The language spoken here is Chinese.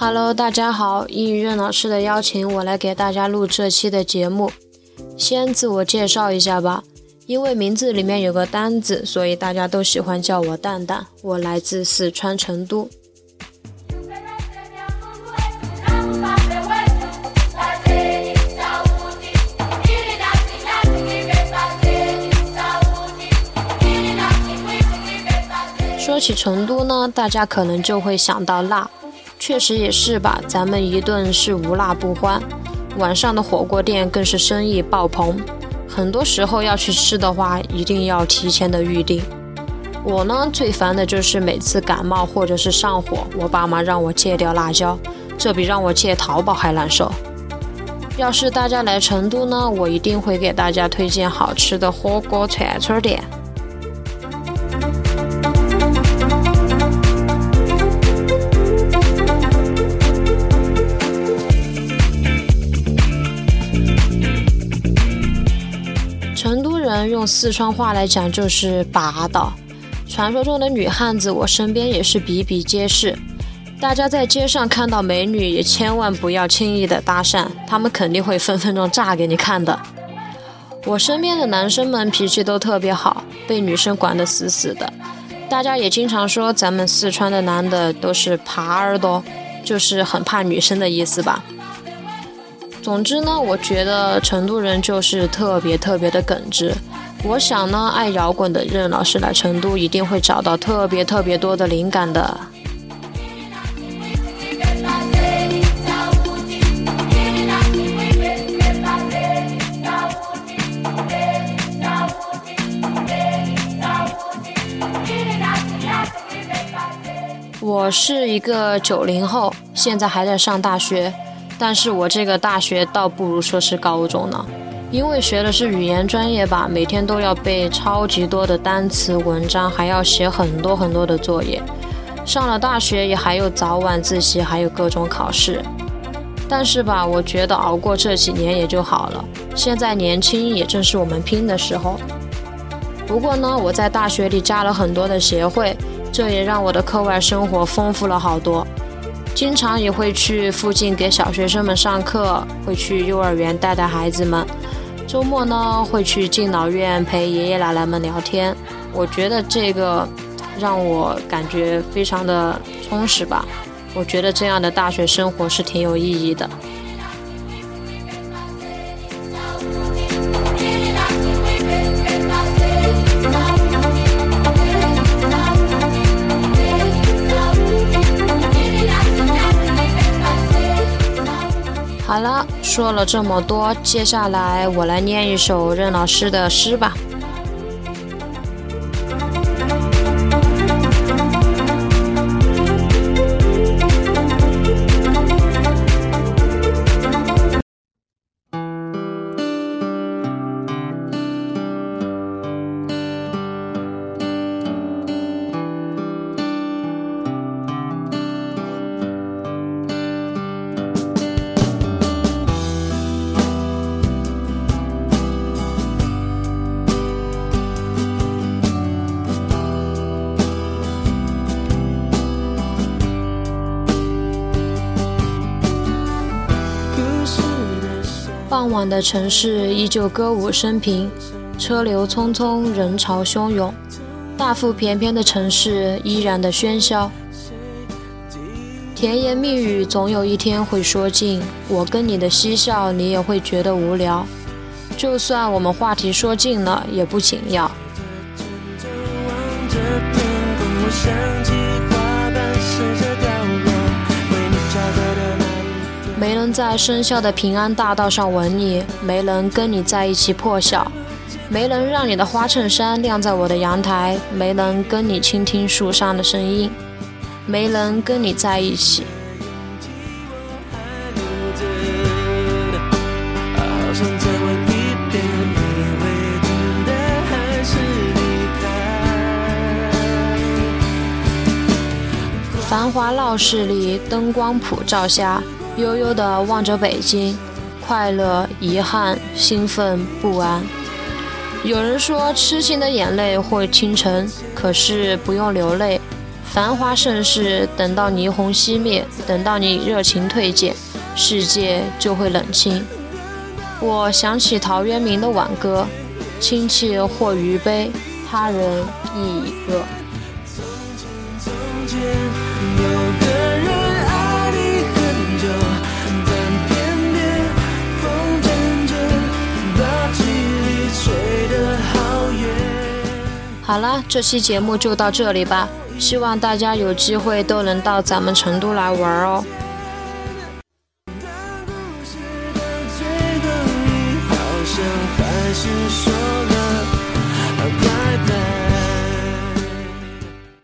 Hello，大家好！应任老师的邀请，我来给大家录这期的节目。先自我介绍一下吧，因为名字里面有个“单”字，所以大家都喜欢叫我蛋蛋。我来自四川成都。说起成都呢，大家可能就会想到辣，确实也是吧。咱们一顿是无辣不欢，晚上的火锅店更是生意爆棚。很多时候要去吃的话，一定要提前的预定。我呢，最烦的就是每次感冒或者是上火，我爸妈让我戒掉辣椒，这比让我戒淘宝还难受。要是大家来成都呢，我一定会给大家推荐好吃的火锅串串店。成都人用四川话来讲就是霸道。传说中的女汉子，我身边也是比比皆是。大家在街上看到美女，也千万不要轻易的搭讪，他们肯定会分分钟炸给你看的。我身边的男生们脾气都特别好，被女生管得死死的。大家也经常说咱们四川的男的都是耙耳朵，就是很怕女生的意思吧。总之呢，我觉得成都人就是特别特别的耿直。我想呢，爱摇滚的任老师来成都一定会找到特别特别多的灵感的。我是一个九零后，现在还在上大学。但是我这个大学倒不如说是高中呢，因为学的是语言专业吧，每天都要背超级多的单词文章，还要写很多很多的作业。上了大学也还有早晚自习，还有各种考试。但是吧，我觉得熬过这几年也就好了。现在年轻也正是我们拼的时候。不过呢，我在大学里加了很多的协会，这也让我的课外生活丰富了好多。经常也会去附近给小学生们上课，会去幼儿园带带孩子们。周末呢，会去敬老院陪爷爷奶奶们聊天。我觉得这个让我感觉非常的充实吧。我觉得这样的大学生活是挺有意义的。说了这么多，接下来我来念一首任老师的诗吧。傍晚的城市依旧歌舞升平，车流匆匆，人潮汹涌。大腹便便的城市依然的喧嚣，甜言蜜语总有一天会说尽。我跟你的嬉笑，你也会觉得无聊。就算我们话题说尽了，也不紧要。没能在生肖的平安大道上吻你，没能跟你在一起破晓，没能让你的花衬衫晾在我的阳台，没能跟你倾听树上的声音，没能跟你在一起。繁华闹市里，灯光普照下。悠悠地望着北京，快乐、遗憾、兴奋、不安。有人说，痴情的眼泪会倾城，可是不用流泪，繁华盛世，等到霓虹熄灭，等到你热情退减，世界就会冷清。我想起陶渊明的挽歌：“亲戚或余悲，他人亦已歌。”好了，这期节目就到这里吧。希望大家有机会都能到咱们成都来玩哦。还是说